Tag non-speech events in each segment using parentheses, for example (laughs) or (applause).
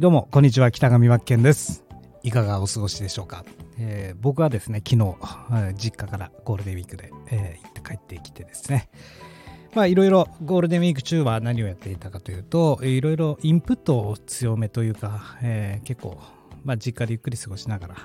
どうも、こんにちは。北上真剣です。いかがお過ごしでしょうか。えー、僕はですね、昨日、実家からゴールデンウィークで、えー、行って帰ってきてですね、まあ、いろいろゴールデンウィーク中は何をやっていたかというと、いろいろインプットを強めというか、えー、結構、まあ、実家でゆっくり過ごしながら、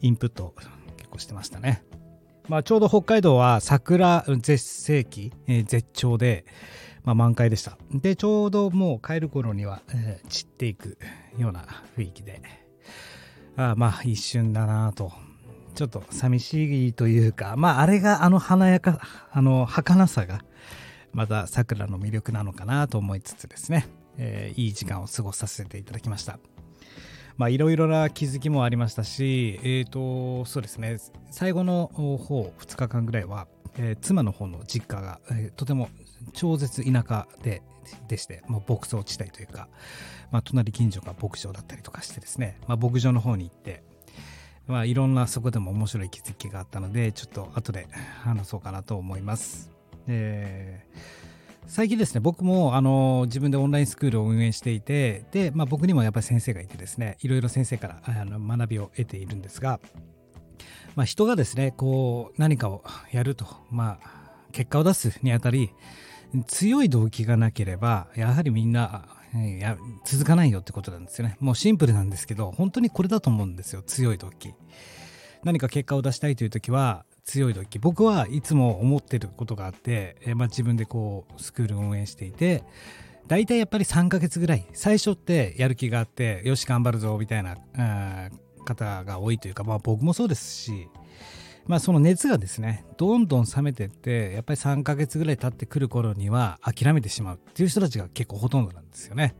インプット結構してましたね。まあ、ちょうど北海道は桜絶世紀、えー、絶頂で、まあ、満開でした。で、ちょうどもう帰る頃には、えー、散っていくような雰囲気で、あまあ一瞬だなと。ちょっと寂しいというか、まああれがあの華やか、あの儚さが、また桜の魅力なのかなと思いつつですね、えー、いい時間を過ごさせていただきました。まあいろいろな気づきもありましたし、えっ、ー、と、そうですね、最後の方、2日間ぐらいは、えー、妻の方の実家が、えー、とても超絶田舎ででして、もう牧草地帯というか、まあ、隣近所が牧場だったりとかしてですね、まあ、牧場の方に行って、まあ、いろんなそこでも面白い気づきがあったので、ちょっと後で (laughs) 話そうかなと思います。え最近ですね、僕もあの自分でオンラインスクールを運営していて、で、まあ、僕にもやっぱり先生がいてですね、いろいろ先生からあの学びを得ているんですが、まあ、人がですね、こう何かをやると、まあ、結果を出すにあたり、強い動機がなければ、やはりみんな、いや続かないよってことなんですよね。もうシンプルなんですけど、本当にこれだと思うんですよ、強い動機。何か結果を出したいという時は、強い動機。僕はいつも思ってることがあって、えまあ、自分でこう、スクールを運営していて、大体やっぱり3ヶ月ぐらい、最初ってやる気があって、よし、頑張るぞ、みたいな方が多いというか、まあ僕もそうですし、まあその熱がですね、どんどん冷めてって、やっぱり3ヶ月ぐらい経ってくる頃には諦めてしまうっていう人たちが結構ほとんどなんですよね。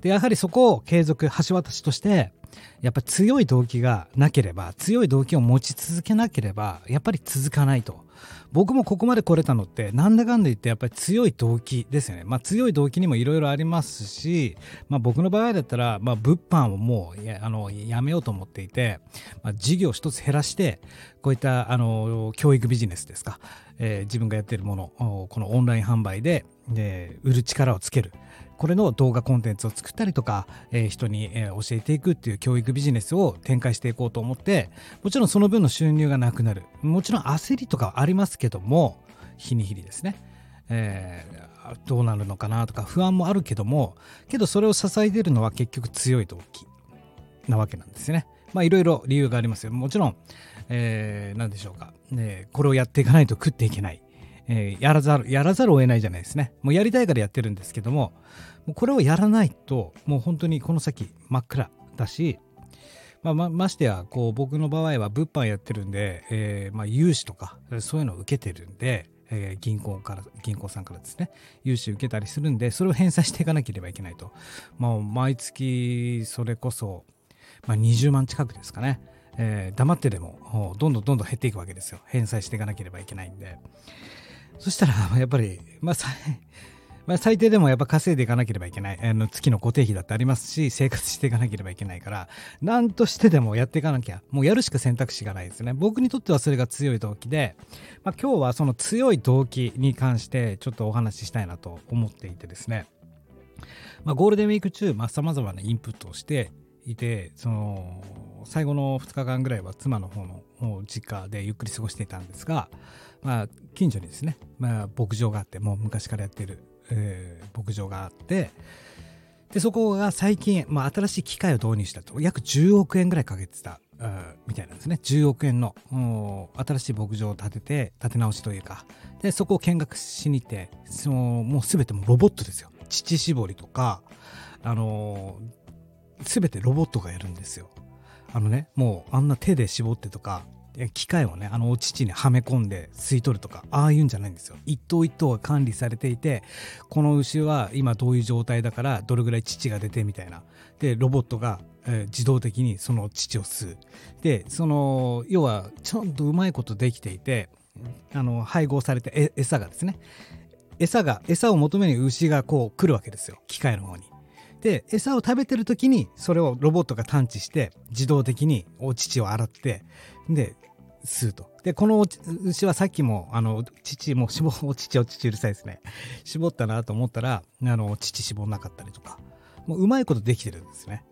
で、やはりそこを継続、橋渡しとして、やっぱ強い動機がなければ、強い動機を持ち続けなければ、やっぱり続かないと。僕もここまで来れたのって、なんだかんだ言ってやっぱり強い動機ですよね。まあ強い動機にもいろいろありますし、まあ僕の場合だったら、まあ物販をもうやあのやめようと思っていて、まあ事業一つ減らして、こういったあの教育ビジネスですか、えー、自分がやっているもの、このオンライン販売で、で売る力をつける。これの動画コンテンツを作ったりとか、えー、人に、えー、教えていくっていう教育ビジネスを展開していこうと思ってもちろんその分の収入がなくなる。もちろん焦りとかはありますけども日に日にですね、えー、どうなるのかなとか不安もあるけどもけどそれを支えているのは結局強い動機なわけなんですね。まあいろいろ理由がありますよ。もちろん、えー、何でしょうか、ね、これをやっていかないと食っていけない。えー、やらざる、やらざるを得ないじゃないですね。もうやりたいからやってるんですけども、もうこれをやらないと、もう本当にこの先真っ暗だし、まあ、まましてや、こう、僕の場合は物販やってるんで、えー、まあ、融資とか、そういうのを受けてるんで、えー、銀行から、銀行さんからですね、融資受けたりするんで、それを返済していかなければいけないと。まあ、毎月、それこそ、まあ、20万近くですかね。えー、黙ってでも、どんどんどんどん減っていくわけですよ。返済していかなければいけないんで。そしたら、やっぱり、まあ、まあ、最低でもやっぱ稼いでいかなければいけない。あの月の固定費だってありますし、生活していかなければいけないから、何としてでもやっていかなきゃ、もうやるしか選択肢がないですね。僕にとってはそれが強い動機で、まあ、今日はその強い動機に関してちょっとお話ししたいなと思っていてですね。まあ、ゴールデンウィーク中さ、まあ、様々なインプットをしていて、その、最後の2日間ぐらいは妻の方の実家でゆっくり過ごしていたんですが、まあ、近所にですね、まあ、牧場があってもう昔からやってる、えー、牧場があってでそこが最近、まあ、新しい機械を導入したと。約10億円ぐらいかけてたうんみたいなんですね。10億円の新しい牧場を建てて建て直しというか。でそこを見学しに行ってそのもう全てもロボットですよ。乳搾りとかあのー、全てロボットがやるんですよ。あのねもうあんな手で絞ってとか機械をねあのお乳にはめ込んで吸い取るとかああいうんじゃないんですよ。一頭一頭が管理されていてこの牛は今どういう状態だからどれぐらい乳が出てみたいな。でロボットが、えー、自動的にその乳を吸う。でその要はちゃんとうまいことできていてあの配合されて餌がですね。餌が餌を求めに牛がこう来るわけですよ。機械の方に。で餌を食べてる時にそれをロボットが探知して自動的にお乳を洗ってで吸うとでこの牛はさっきもあの乳もう絞お乳お乳うるさいですね絞ったなと思ったらあの乳絞んなかったりとかもううまいことできてるんですね。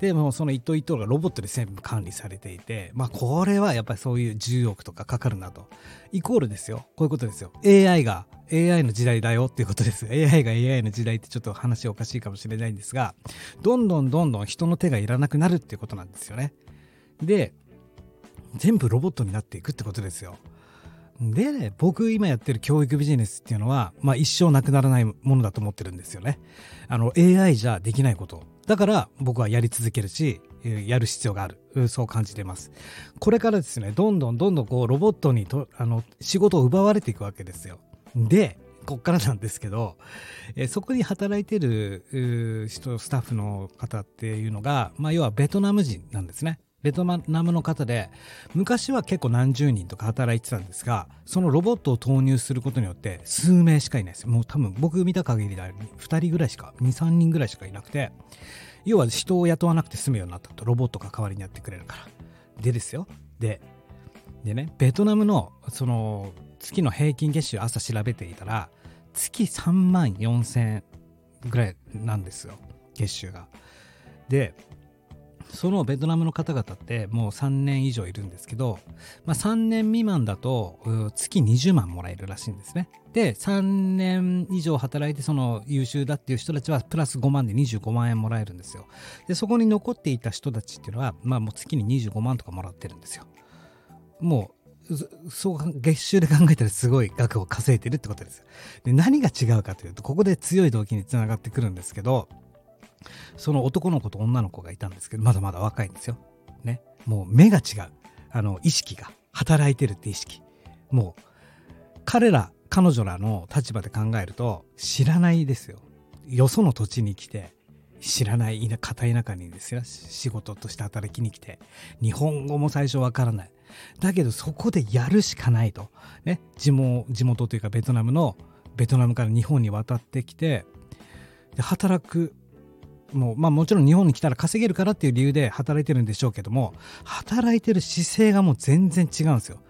でもその一頭一頭がロボットで全部管理されていて、まあこれはやっぱりそういう10億とかかかるなと。イコールですよ。こういうことですよ。AI が AI の時代だよっていうことです。AI が AI の時代ってちょっと話おかしいかもしれないんですが、どんどんどんどん人の手がいらなくなるっていうことなんですよね。で、全部ロボットになっていくってことですよ。で、僕今やってる教育ビジネスっていうのは、まあ一生なくならないものだと思ってるんですよね。あの AI じゃできないこと。だから僕はやり続けるし、やる必要がある。そう感じてます。これからですね、どんどんどんどんこうロボットにとあの仕事を奪われていくわけですよ。で、こっからなんですけど、えそこに働いてる人、スタッフの方っていうのが、まあ要はベトナム人なんですね。ベトナムの方で、昔は結構何十人とか働いてたんですが、そのロボットを投入することによって数名しかいないです。もう多分僕見た限りで2人ぐらいしか、2、3人ぐらいしかいなくて、要は人を雇わなくて済むようになったと、ロボットが代わりにやってくれるから。でですよ。で、でね、ベトナムのその月の平均月収朝調べていたら、月3万4千円ぐらいなんですよ、月収が。で、そのベトナムの方々ってもう3年以上いるんですけど、まあ、3年未満だと月20万もらえるらしいんですね。で、3年以上働いてその優秀だっていう人たちはプラス5万で25万円もらえるんですよ。で、そこに残っていた人たちっていうのは、まあもう月に25万とかもらってるんですよ。もう、そう月収で考えたらすごい額を稼いでるってことです。で、何が違うかというと、ここで強い動機につながってくるんですけど、その男の子と女の子がいたんですけど、まだまだ若いんですよ。ね。もう目が違う。あの、意識が。働いてるって意識。もう、彼ら、彼女らの立場で考えると、知らないですよ。よその土地に来て、知らない片田舎にですよ、仕事として働きに来て、日本語も最初わからない。だけどそこでやるしかないと。ね、地元、地元というかベトナムの、ベトナムから日本に渡ってきて、で働くもう、まあもちろん日本に来たら稼げるからっていう理由で働いてるんでしょうけども、働いてる姿勢がもう全然違うんですよ。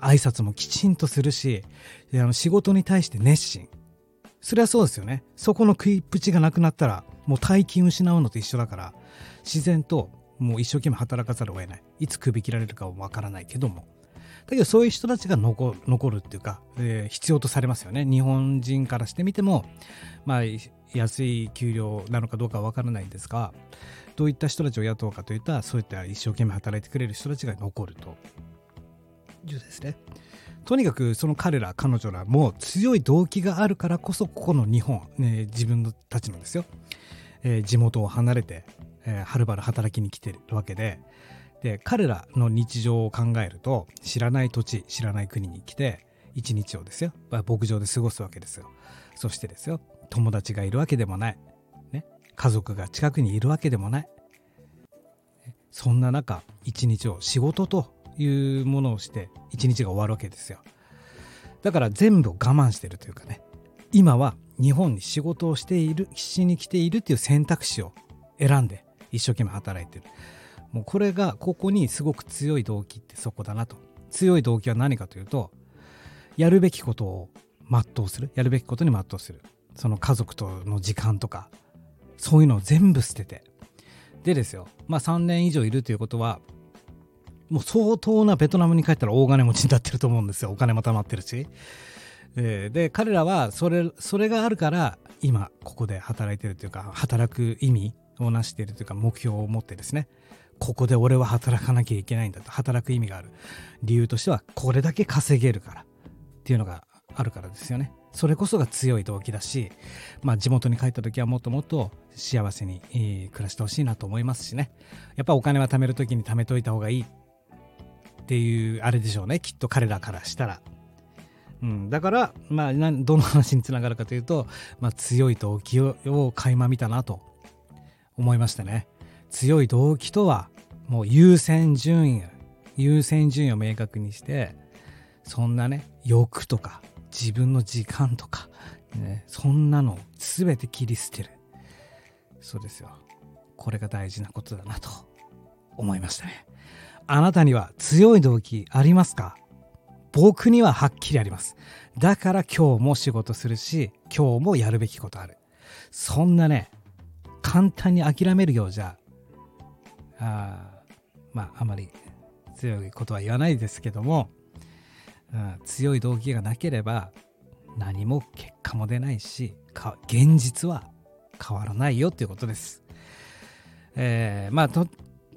挨拶もきちんとするし、あの仕事に対して熱心。それはそうですよね。そこの食いっぷちがなくなったら、もう大金失うのと一緒だから、自然ともう一生懸命働かざるを得ない。いつ首切られるかはわからないけども。だけどそういう人たちが残るっていうか、えー、必要とされますよね。日本人からしてみても、まあ、安い給料なのかどうかは分からないんですがどういった人たちを雇うかといったそういった一生懸命働いてくれる人たちが残ると。いうですね。とにかくその彼ら彼女らも強い動機があるからこそここの日本、ね、自分たちのですよ、えー、地元を離れて、えー、はるばる働きに来てるわけで。で彼らの日常を考えると知らない土地知らない国に来て一日をですよ牧場で過ごすわけですよ。そしてですよ友達がいるわけでもない、ね、家族が近くにいるわけでもない。そんな中一日を仕事というものをして一日が終わるわけですよ。だから全部我慢してるというかね。今は日本に仕事をしているしに来ているという選択肢を選んで一生懸命働いてる。もうこれがここにすごく強い動機ってそこだなと。強い動機は何かというとやるべきことを全うする。やるべきことに全うする。その家族との時間とかそういうのを全部捨てて。でですよまあ3年以上いるということはもう相当なベトナムに帰ったら大金持ちになってると思うんですよ。お金も貯まってるし。で彼らはそれそれがあるから今ここで働いてるというか働く意味を成しているというか目標を持ってですね。ここで俺は働かなきゃいけないんだと。働く意味がある。理由としてはこれだけ稼げるからっていうのがあるからですよね。それこそが強い動機だし、まあ、地元に帰った時はもっともっと幸せに、暮らしてほしいなと思いますしねやっぱお金は貯める時に貯めといた方がいいっていうあれでしょうねきっと彼らからしたら。うん、だから、まあ、どの話につながるかというと、まあ、強い動機をを垣間見たなと思いましたね。強い動機とはもう優先順位優先順位を明確にしてそんなね欲とか自分の時間とか、ね、そんなの全て切り捨てる。そうですよ。これが大事なことだなと思いましたね。あなたには強い動機ありますか？僕にははっきりあります。だから今日も仕事するし、今日もやるべきことある。そんなね、簡単に諦めるようじゃあまああまり強いことは言わないですけども、うん、強い動機がなければ何も結果も出ないし現実は変わらないよっていうことです。えー、まあと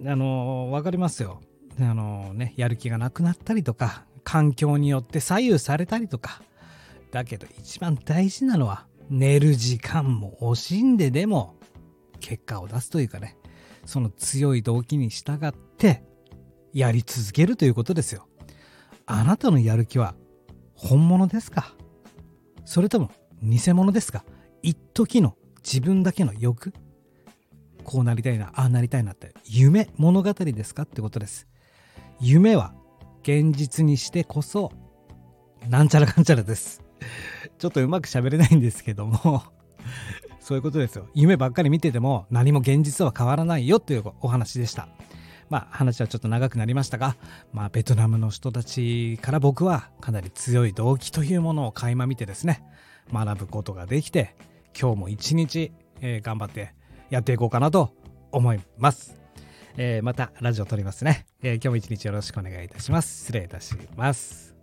あの分かりますよ。あのねやる気がなくなったりとか環境によって左右されたりとかだけど一番大事なのは寝る時間も惜しんででも結果を出すというかねその強い動機に従ってやり続けるということですよ。あなたのやる気は本物ですか？それとも偽物ですか？一時の自分だけの欲？こうなりたいな、ああなりたいなって、夢、物語ですか？ってことです。夢は現実にしてこそ、なんちゃらかんちゃらです。ちょっとうまく喋れないんですけどもそういうことですよ。夢ばっかり見てても何も現実は変わらないよというお話でした。まあ話はちょっと長くなりましたが、まあベトナムの人たちから僕はかなり強い動機というものを垣間見てですね、学ぶことができて、今日も一日、えー、頑張ってやっていこうかなと思います。えー、またラジオ撮りますね、えー、今日も一日よろしくお願いいたします。失礼いたします。